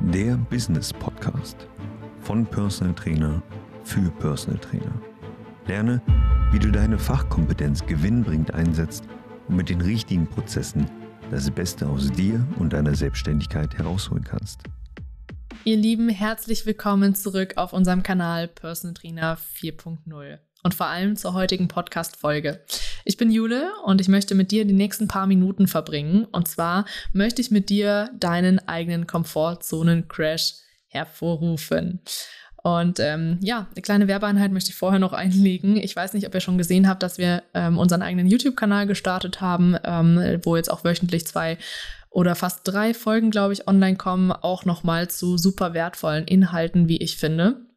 der Business Podcast von Personal Trainer für Personal Trainer. Lerne, wie du deine Fachkompetenz gewinnbringend einsetzt und mit den richtigen Prozessen das Beste aus dir und deiner Selbstständigkeit herausholen kannst. Ihr Lieben, herzlich willkommen zurück auf unserem Kanal Personal Trainer 4.0 und vor allem zur heutigen Podcast-Folge. Ich bin Jule und ich möchte mit dir die nächsten paar Minuten verbringen. Und zwar möchte ich mit dir deinen eigenen Komfortzonen-Crash hervorrufen. Und ähm, ja, eine kleine Werbeeinheit möchte ich vorher noch einlegen. Ich weiß nicht, ob ihr schon gesehen habt, dass wir ähm, unseren eigenen YouTube-Kanal gestartet haben, ähm, wo jetzt auch wöchentlich zwei oder fast drei Folgen, glaube ich, online kommen, auch nochmal zu super wertvollen Inhalten, wie ich finde.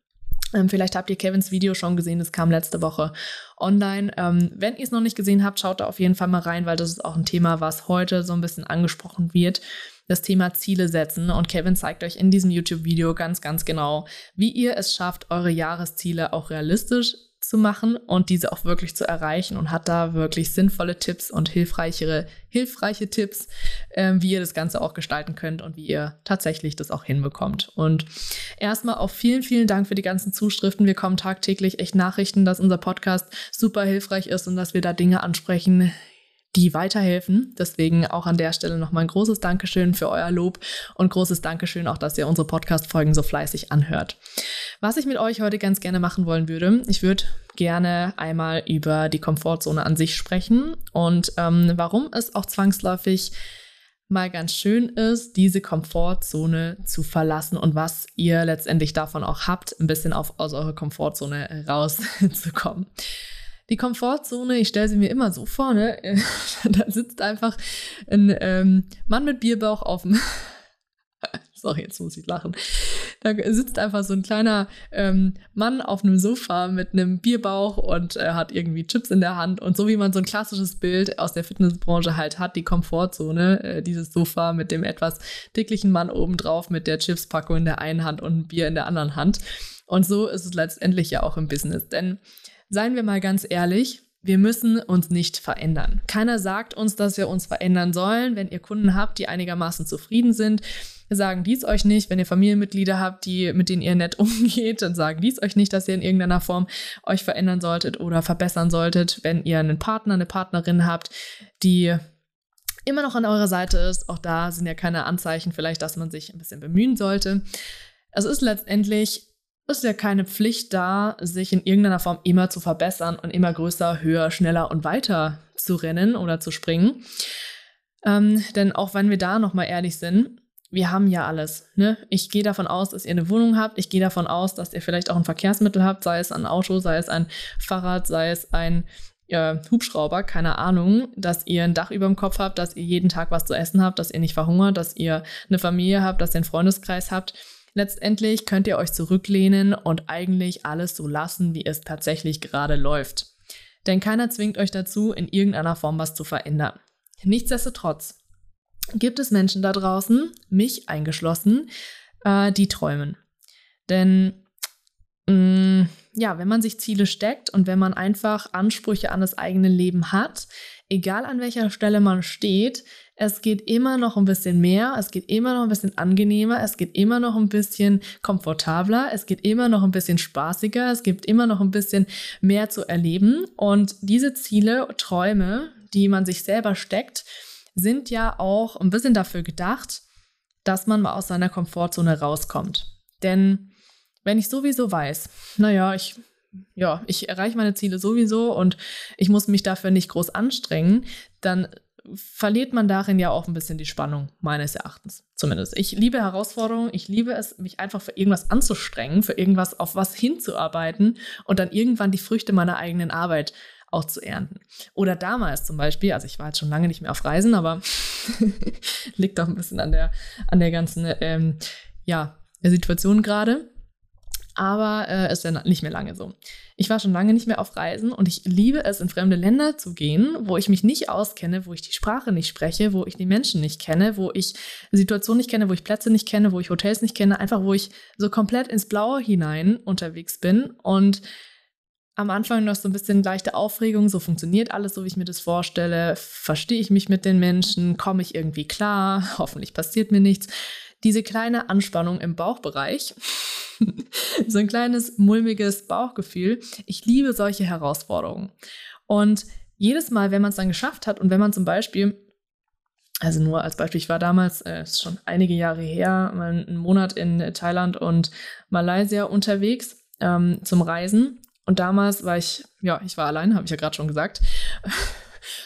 Ähm, vielleicht habt ihr Kevins Video schon gesehen, das kam letzte Woche online. Ähm, wenn ihr es noch nicht gesehen habt, schaut da auf jeden Fall mal rein, weil das ist auch ein Thema, was heute so ein bisschen angesprochen wird. Das Thema Ziele setzen. Und Kevin zeigt euch in diesem YouTube-Video ganz, ganz genau, wie ihr es schafft, eure Jahresziele auch realistisch zu machen und diese auch wirklich zu erreichen und hat da wirklich sinnvolle Tipps und hilfreichere, hilfreiche Tipps, äh, wie ihr das Ganze auch gestalten könnt und wie ihr tatsächlich das auch hinbekommt. Und erstmal auch vielen, vielen Dank für die ganzen Zuschriften. Wir kommen tagtäglich echt Nachrichten, dass unser Podcast super hilfreich ist und dass wir da Dinge ansprechen, die weiterhelfen. Deswegen auch an der Stelle nochmal ein großes Dankeschön für euer Lob und großes Dankeschön auch, dass ihr unsere Podcast-Folgen so fleißig anhört. Was ich mit euch heute ganz gerne machen wollen würde, ich würde gerne einmal über die Komfortzone an sich sprechen und ähm, warum es auch zwangsläufig mal ganz schön ist, diese Komfortzone zu verlassen und was ihr letztendlich davon auch habt, ein bisschen auf, aus eurer Komfortzone rauszukommen. Die Komfortzone, ich stelle sie mir immer so vor, ne? da sitzt einfach ein ähm, Mann mit Bierbauch auf dem. Sorry, jetzt muss ich lachen. Da sitzt einfach so ein kleiner ähm, Mann auf einem Sofa mit einem Bierbauch und äh, hat irgendwie Chips in der Hand. Und so wie man so ein klassisches Bild aus der Fitnessbranche halt hat, die Komfortzone, äh, dieses Sofa mit dem etwas dicklichen Mann obendrauf mit der Chipspackung in der einen Hand und ein Bier in der anderen Hand. Und so ist es letztendlich ja auch im Business. Denn Seien wir mal ganz ehrlich, wir müssen uns nicht verändern. Keiner sagt uns, dass wir uns verändern sollen. Wenn ihr Kunden habt, die einigermaßen zufrieden sind, sagen dies euch nicht. Wenn ihr Familienmitglieder habt, die, mit denen ihr nett umgeht, dann sagen dies euch nicht, dass ihr in irgendeiner Form euch verändern solltet oder verbessern solltet. Wenn ihr einen Partner, eine Partnerin habt, die immer noch an eurer Seite ist, auch da sind ja keine Anzeichen vielleicht, dass man sich ein bisschen bemühen sollte. Es ist letztendlich ist ja keine Pflicht da, sich in irgendeiner Form immer zu verbessern und immer größer, höher, schneller und weiter zu rennen oder zu springen. Ähm, denn auch wenn wir da nochmal ehrlich sind, wir haben ja alles. Ne? Ich gehe davon aus, dass ihr eine Wohnung habt. Ich gehe davon aus, dass ihr vielleicht auch ein Verkehrsmittel habt, sei es ein Auto, sei es ein Fahrrad, sei es ein äh, Hubschrauber, keine Ahnung, dass ihr ein Dach über dem Kopf habt, dass ihr jeden Tag was zu essen habt, dass ihr nicht verhungert, dass ihr eine Familie habt, dass ihr einen Freundeskreis habt. Letztendlich könnt ihr euch zurücklehnen und eigentlich alles so lassen, wie es tatsächlich gerade läuft. Denn keiner zwingt euch dazu, in irgendeiner Form was zu verändern. Nichtsdestotrotz gibt es Menschen da draußen, mich eingeschlossen, äh, die träumen. Denn mh, mm, ja, wenn man sich Ziele steckt und wenn man einfach Ansprüche an das eigene Leben hat, egal an welcher Stelle man steht, es geht immer noch ein bisschen mehr, es geht immer noch ein bisschen angenehmer, es geht immer noch ein bisschen komfortabler, es geht immer noch ein bisschen spaßiger, es gibt immer noch ein bisschen mehr zu erleben. Und diese Ziele, Träume, die man sich selber steckt, sind ja auch ein bisschen dafür gedacht, dass man mal aus seiner Komfortzone rauskommt. Denn wenn ich sowieso weiß, naja, ich ja, ich erreiche meine Ziele sowieso und ich muss mich dafür nicht groß anstrengen, dann verliert man darin ja auch ein bisschen die Spannung, meines Erachtens zumindest. Ich liebe Herausforderungen, ich liebe es, mich einfach für irgendwas anzustrengen, für irgendwas auf was hinzuarbeiten und dann irgendwann die Früchte meiner eigenen Arbeit auch zu ernten. Oder damals zum Beispiel, also ich war jetzt schon lange nicht mehr auf Reisen, aber liegt auch ein bisschen an der, an der ganzen ähm, ja, Situation gerade aber äh, ist ja nicht mehr lange so. Ich war schon lange nicht mehr auf Reisen und ich liebe es, in fremde Länder zu gehen, wo ich mich nicht auskenne, wo ich die Sprache nicht spreche, wo ich die Menschen nicht kenne, wo ich Situationen nicht kenne, wo ich Plätze nicht kenne, wo ich Hotels nicht kenne, einfach wo ich so komplett ins Blaue hinein unterwegs bin und am Anfang noch so ein bisschen leichte Aufregung, so funktioniert alles, so wie ich mir das vorstelle, verstehe ich mich mit den Menschen, komme ich irgendwie klar, hoffentlich passiert mir nichts diese kleine Anspannung im Bauchbereich, so ein kleines mulmiges Bauchgefühl. Ich liebe solche Herausforderungen. Und jedes Mal, wenn man es dann geschafft hat und wenn man zum Beispiel also nur als Beispiel, ich war damals, äh, ist schon einige Jahre her, mal einen Monat in Thailand und Malaysia unterwegs ähm, zum Reisen. Und damals war ich, ja, ich war allein, habe ich ja gerade schon gesagt.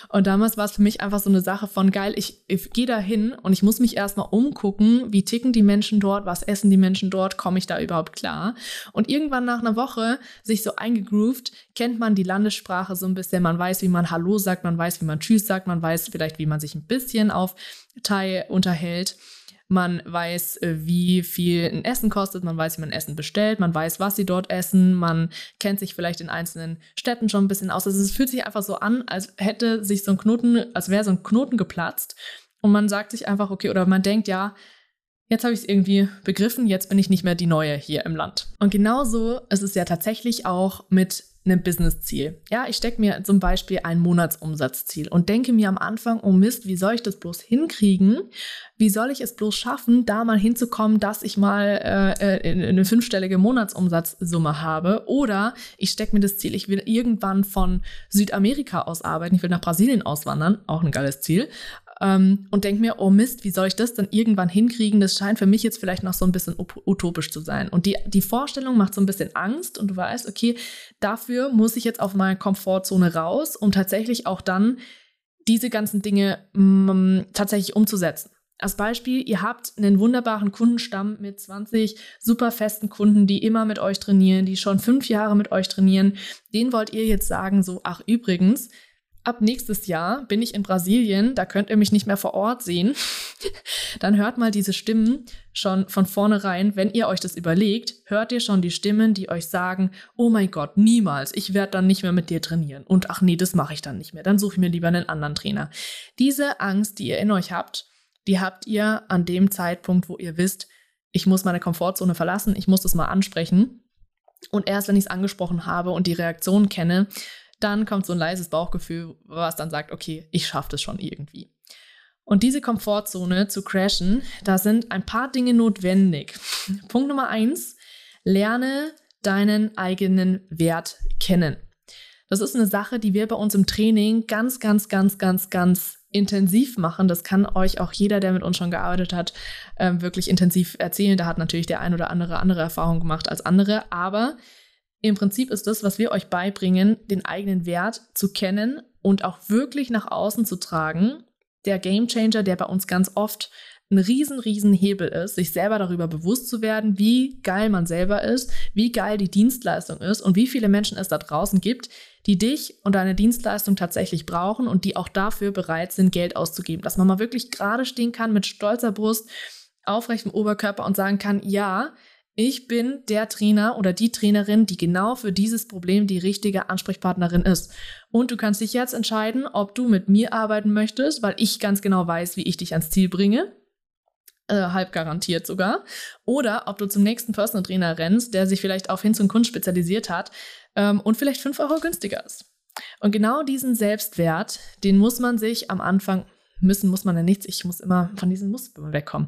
Und damals war es für mich einfach so eine Sache von geil, ich, ich gehe da hin und ich muss mich erstmal umgucken, wie ticken die Menschen dort, was essen die Menschen dort, komme ich da überhaupt klar? Und irgendwann nach einer Woche sich so eingegroovt, kennt man die Landessprache so ein bisschen, man weiß, wie man Hallo sagt, man weiß, wie man Tschüss sagt, man weiß vielleicht, wie man sich ein bisschen auf Thai unterhält. Man weiß, äh, wie viel ein Essen kostet, man weiß, wie man Essen bestellt, man weiß, was sie dort essen, man kennt sich vielleicht in einzelnen Städten schon ein bisschen aus. Also es fühlt sich einfach so an, als hätte sich so ein Knoten, als wäre so ein Knoten geplatzt. Und man sagt sich einfach, okay, oder man denkt, ja, jetzt habe ich es irgendwie begriffen, jetzt bin ich nicht mehr die Neue hier im Land. Und genauso ist es ja tatsächlich auch mit ein Business-Ziel. Ja, ich stecke mir zum Beispiel ein Monatsumsatzziel und denke mir am Anfang, oh Mist, wie soll ich das bloß hinkriegen? Wie soll ich es bloß schaffen, da mal hinzukommen, dass ich mal äh, äh eine fünfstellige Monatsumsatzsumme habe? Oder ich stecke mir das Ziel, ich will irgendwann von Südamerika aus arbeiten, ich will nach Brasilien auswandern, auch ein geiles Ziel ähm, und denke mir, oh Mist, wie soll ich das dann irgendwann hinkriegen? Das scheint für mich jetzt vielleicht noch so ein bisschen utopisch zu sein. Und die, die Vorstellung macht so ein bisschen Angst und du weißt, okay, dafür muss ich jetzt auf meine Komfortzone raus, um tatsächlich auch dann diese ganzen Dinge mm, tatsächlich umzusetzen. Als Beispiel, ihr habt einen wunderbaren Kundenstamm mit 20 super festen Kunden, die immer mit euch trainieren, die schon fünf Jahre mit euch trainieren. Den wollt ihr jetzt sagen, so, ach übrigens, ab nächstes Jahr bin ich in Brasilien, da könnt ihr mich nicht mehr vor Ort sehen, dann hört mal diese Stimmen schon von vornherein, wenn ihr euch das überlegt, hört ihr schon die Stimmen, die euch sagen, oh mein Gott, niemals, ich werde dann nicht mehr mit dir trainieren und ach nee, das mache ich dann nicht mehr, dann suche ich mir lieber einen anderen Trainer. Diese Angst, die ihr in euch habt, die habt ihr an dem Zeitpunkt, wo ihr wisst, ich muss meine Komfortzone verlassen, ich muss das mal ansprechen. Und erst wenn ich es angesprochen habe und die Reaktion kenne, dann kommt so ein leises Bauchgefühl, was dann sagt, okay, ich schaffe das schon irgendwie. Und diese Komfortzone zu crashen, da sind ein paar Dinge notwendig. Punkt Nummer eins, lerne deinen eigenen Wert kennen. Das ist eine Sache, die wir bei uns im Training ganz, ganz, ganz, ganz, ganz intensiv machen. Das kann euch auch jeder, der mit uns schon gearbeitet hat, ähm, wirklich intensiv erzählen. Da hat natürlich der ein oder andere andere Erfahrung gemacht als andere. Aber im Prinzip ist das, was wir euch beibringen, den eigenen Wert zu kennen und auch wirklich nach außen zu tragen. Der Gamechanger, der bei uns ganz oft ein riesen, riesen Hebel ist, sich selber darüber bewusst zu werden, wie geil man selber ist, wie geil die Dienstleistung ist und wie viele Menschen es da draußen gibt, die dich und deine Dienstleistung tatsächlich brauchen und die auch dafür bereit sind, Geld auszugeben. Dass man mal wirklich gerade stehen kann mit stolzer Brust, aufrechtem Oberkörper und sagen kann, ja, ich bin der Trainer oder die Trainerin, die genau für dieses Problem die richtige Ansprechpartnerin ist. Und du kannst dich jetzt entscheiden, ob du mit mir arbeiten möchtest, weil ich ganz genau weiß, wie ich dich ans Ziel bringe. Äh, halb garantiert sogar. Oder ob du zum nächsten Personal Trainer rennst, der sich vielleicht auf Hin zum Kunden spezialisiert hat ähm, und vielleicht 5 Euro günstiger ist. Und genau diesen Selbstwert, den muss man sich am Anfang müssen muss man ja nichts, ich muss immer von diesen Mustern wegkommen,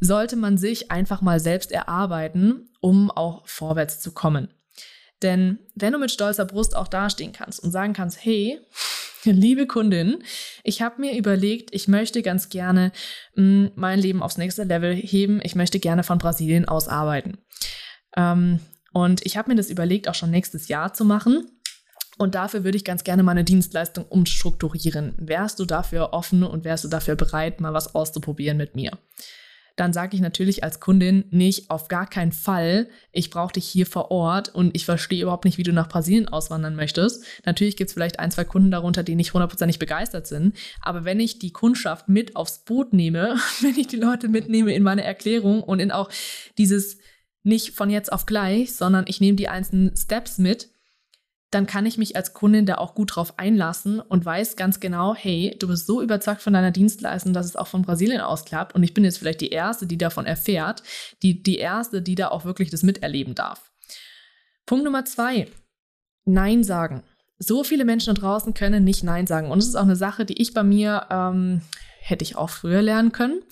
sollte man sich einfach mal selbst erarbeiten, um auch vorwärts zu kommen. Denn wenn du mit stolzer Brust auch dastehen kannst und sagen kannst, hey, liebe Kundin, ich habe mir überlegt, ich möchte ganz gerne mh, hm, mein Leben aufs nächste Level heben, ich möchte gerne von Brasilien aus arbeiten. Ähm, und ich habe mir das überlegt, auch schon nächstes Jahr zu machen. Und dafür würde ich ganz gerne meine Dienstleistung umstrukturieren. Wärst du dafür offen und wärst du dafür bereit, mal was auszuprobieren mit mir? Dann sage ich natürlich als Kundin nicht, auf gar keinen Fall, ich brauche dich hier vor Ort und ich verstehe überhaupt nicht, wie du nach Brasilien auswandern möchtest. Natürlich gibt es vielleicht ein, zwei Kunden darunter, die nicht hundertprozentig begeistert sind. Aber wenn ich die Kundschaft mit aufs Boot nehme, wenn ich die Leute mitnehme in meine Erklärung und in auch dieses nicht von jetzt auf gleich, sondern ich nehme die einzelnen Steps mit, dann kann ich mich als Kundin da auch gut drauf einlassen und weiß ganz genau, hey, du bist so überzeugt von deiner Dienstleistung, dass es auch von Brasilien aus klappt und ich bin jetzt vielleicht die Erste, die davon erfährt, die, die Erste, die da auch wirklich das miterleben darf. Punkt Nummer zwei, Nein sagen. So viele Menschen da draußen können nicht Nein sagen und es ist auch eine Sache, die ich bei mir ähm, hätte ich auch früher lernen können.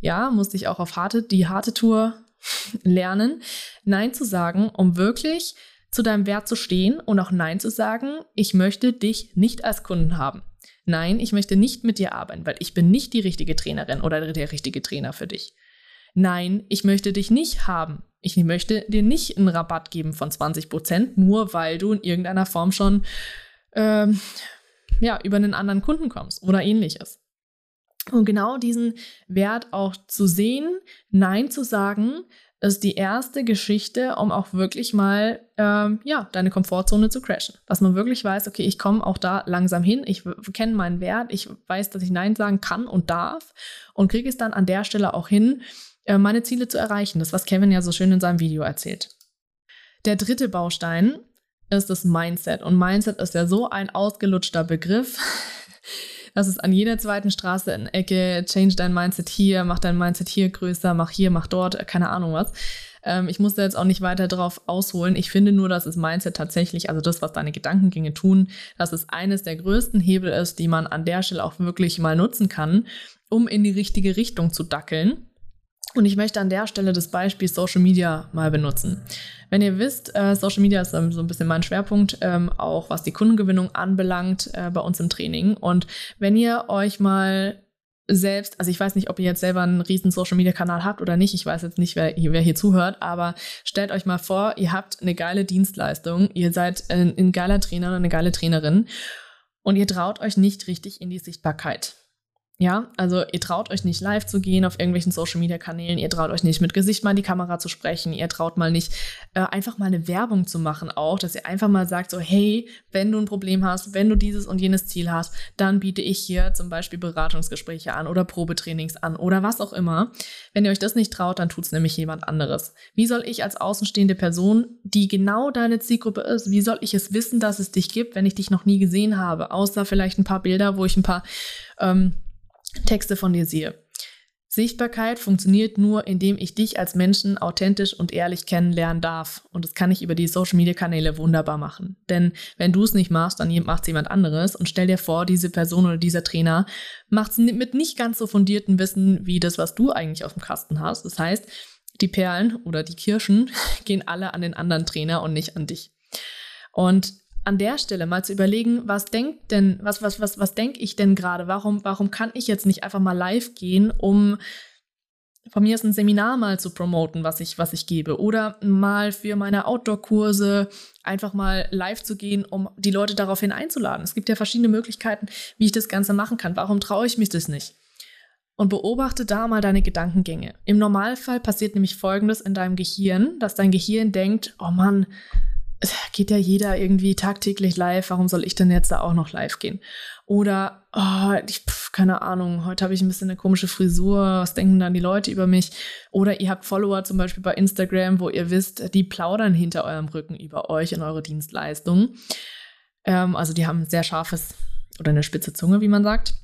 Ja, musste ich auch auf harte, die harte Tour lernen, Nein zu sagen, um wirklich zu deinem Wert zu stehen und auch Nein zu sagen, ich möchte dich nicht als Kunden haben. Nein, ich möchte nicht mit dir arbeiten, weil ich bin nicht die richtige Trainerin oder der richtige Trainer für dich. Nein, ich möchte dich nicht haben. Ich möchte dir nicht einen Rabatt geben von 20 Prozent, nur weil du in irgendeiner Form schon ähm, ja, über einen anderen Kunden kommst oder ähnliches. Und genau diesen Wert auch zu sehen, Nein zu sagen, ist die erste Geschichte, um auch wirklich mal ähm, ja, deine Komfortzone zu crashen. Dass man wirklich weiß, okay, ich komme auch da langsam hin, ich kenne meinen Wert, ich weiß, dass ich Nein sagen kann und darf und kriege es dann an der Stelle auch hin, äh, meine Ziele zu erreichen. Das, was Kevin ja so schön in seinem Video erzählt. Der dritte Baustein ist das Mindset. Und Mindset ist ja so ein ausgelutschter Begriff. Das ist an jeder zweiten Straße in Ecke, change dein Mindset hier, mach dein Mindset hier größer, mach hier, mach dort, keine Ahnung was. Ähm, ich muss da jetzt auch nicht weiter drauf ausholen. Ich finde nur, dass das Mindset tatsächlich, also das, was deine Gedankengänge tun, dass es eines der größten Hebel ist, die man an der Stelle auch wirklich mal nutzen kann, um in die richtige Richtung zu dackeln. Und ich möchte an der Stelle das Beispiel Social Media mal benutzen. Wenn ihr wisst, äh, Social Media ist ähm, so ein bisschen mein Schwerpunkt, ähm, auch was die Kundengewinnung anbelangt äh, bei uns im Training. Und wenn ihr euch mal selbst, also ich weiß nicht, ob ihr jetzt selber einen riesen Social Media Kanal habt oder nicht, ich weiß jetzt nicht, wer, wer hier zuhört, aber stellt euch mal vor, ihr habt eine geile Dienstleistung, ihr seid ein, ein geiler Trainer oder eine geile Trainerin und ihr traut euch nicht richtig in die Sichtbarkeit. Ja, also ihr traut euch nicht live zu gehen auf irgendwelchen Social Media Kanälen, ihr traut euch nicht mit Gesicht mal in die Kamera zu sprechen, ihr traut mal nicht äh, einfach mal eine Werbung zu machen auch, dass ihr einfach mal sagt so, hey, wenn du ein Problem hast, wenn du dieses und jenes Ziel hast, dann biete ich hier zum Beispiel Beratungsgespräche an oder Probetrainings an oder was auch immer. Wenn ihr euch das nicht traut, dann tut es nämlich jemand anderes. Wie soll ich als außenstehende Person, die genau deine Zielgruppe ist, wie soll ich es wissen, dass es dich gibt, wenn ich dich noch nie gesehen habe, außer vielleicht ein paar Bilder, wo ich ein paar ähm, Texte von dir sehe. Sichtbarkeit funktioniert nur, indem ich dich als Menschen authentisch und ehrlich kennenlernen darf. Und das kann ich über die Social-Media-Kanäle wunderbar machen. Denn wenn du es nicht machst, dann macht es jemand anderes. Und stell dir vor, diese Person oder dieser Trainer macht es mit nicht ganz so fundiertem Wissen wie das, was du eigentlich auf dem Kasten hast. Das heißt, die Perlen oder die Kirschen gehen alle an den anderen Trainer und nicht an dich. Und an der Stelle mal zu überlegen, was denkt denn, was, was, was, was denke ich denn gerade? Warum, warum kann ich jetzt nicht einfach mal live gehen, um von mir ist ein Seminar mal zu promoten, was ich, was ich gebe. Oder mal für meine Outdoor-Kurse einfach mal live zu gehen, um die Leute daraufhin einzuladen. Es gibt ja verschiedene Möglichkeiten, wie ich das Ganze machen kann. Warum traue ich mich das nicht? Und beobachte da mal deine Gedankengänge. Im Normalfall passiert nämlich Folgendes in deinem Gehirn, dass dein Gehirn denkt, oh Mann, geht ja jeder irgendwie tagtäglich live, warum soll ich denn jetzt da auch noch live gehen? Oder, oh, ich, pf, keine Ahnung, heute habe ich ein bisschen eine komische Frisur, was denken dann die Leute über mich? Oder ihr habt Follower zum Beispiel bei Instagram, wo ihr wisst, die plaudern hinter eurem Rücken über euch und eure Dienstleistung. Ähm, also die haben ein sehr scharfes oder eine spitze Zunge, wie man sagt.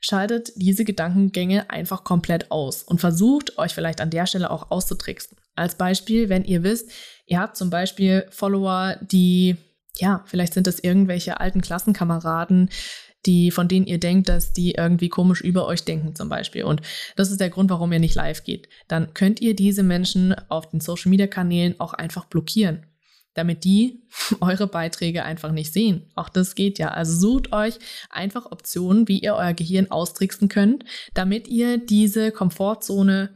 Schaltet diese Gedankengänge einfach komplett aus und versucht euch vielleicht an der Stelle auch auszutricksen. Als Beispiel, wenn ihr wisst, ihr habt zum Beispiel Follower, die, ja, vielleicht sind das irgendwelche alten Klassenkameraden, die, von denen ihr denkt, dass die irgendwie komisch über euch denken zum Beispiel. Und das ist der Grund, warum ihr nicht live geht. Dann könnt ihr diese Menschen auf den Social Media Kanälen auch einfach blockieren, damit die eure Beiträge einfach nicht sehen. Auch das geht ja. Also sucht euch einfach Optionen, wie ihr euer Gehirn austricksen könnt, damit ihr diese Komfortzone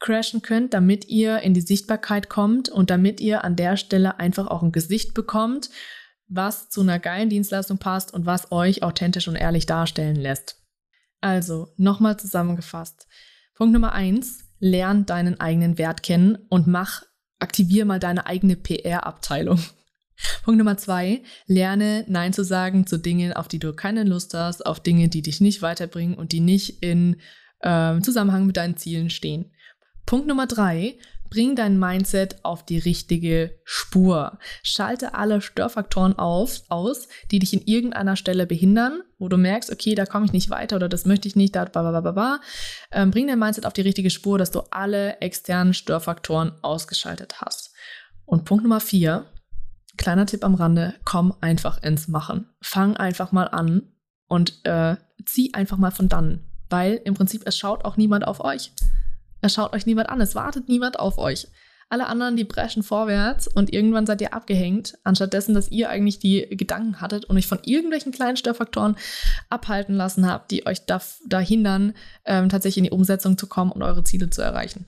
crashen könnt, damit ihr in die Sichtbarkeit kommt und damit ihr an der Stelle einfach auch ein Gesicht bekommt, was zu einer geilen Dienstleistung passt und was euch authentisch und ehrlich darstellen lässt. Also, nochmal zusammengefasst. Punkt Nummer eins, lern deinen eigenen Wert kennen und mach, aktivier mal deine eigene PR-Abteilung. Punkt Nummer zwei, lerne Nein zu sagen zu Dingen, auf die du keine Lust hast, auf Dinge, die dich nicht weiterbringen und die nicht in äh, Zusammenhang mit deinen Zielen stehen. Punkt Nummer drei, bring dein Mindset auf die richtige Spur. Schalte alle Störfaktoren auf, aus, die dich in irgendeiner Stelle behindern, wo du merkst, okay, da komme ich nicht weiter oder das möchte ich nicht, da, ba, ähm, bring dein Mindset auf die richtige Spur, dass du alle externen Störfaktoren ausgeschaltet hast. Und Punkt Nummer vier, kleiner Tipp am Rande, komm einfach ins Machen. Fang einfach mal an und äh, zieh einfach mal von dann weil im Prinzip es schaut auch niemand auf euch. Es schaut euch niemand an, es wartet niemand auf euch. Alle anderen, die brechen vorwärts und irgendwann seid ihr abgehängt, anstatt dessen, dass ihr eigentlich die Gedanken hattet und euch von irgendwelchen kleinen Störfaktoren abhalten lassen habt, die euch da, da hindern, ähm, tatsächlich in die Umsetzung zu kommen und eure Ziele zu erreichen.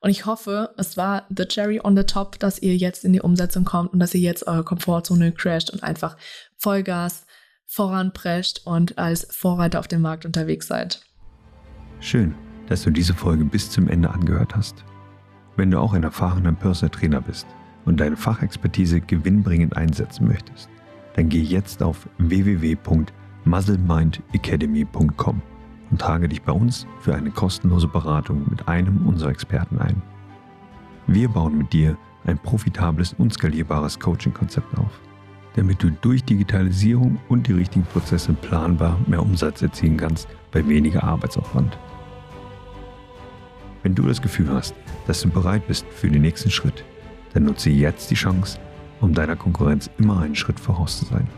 Und ich hoffe, es war the cherry on the top, dass ihr jetzt in die Umsetzung kommt und dass ihr jetzt eure Komfortzone crasht und einfach Vollgas voranprescht und als Vorreiter auf dem Markt unterwegs seid. Schön, dass du diese Folge bis zum Ende angehört hast. Wenn du auch ein erfahrener Personal Trainer bist und deine Fachexpertise gewinnbringend einsetzen möchtest, dann geh jetzt auf www.muzzlemindacademy.com und trage dich bei uns für eine kostenlose Beratung mit einem unserer Experten ein. Wir bauen mit dir ein profitables und skalierbares Coaching-Konzept auf, damit du durch Digitalisierung und die richtigen Prozesse planbar mehr Umsatz erzielen kannst bei weniger Arbeitsaufwand. Wenn du das Gefühl hast, dass du bereit bist für den nächsten Schritt, dann nutze jetzt die Chance, um deiner Konkurrenz immer einen Schritt voraus zu sein.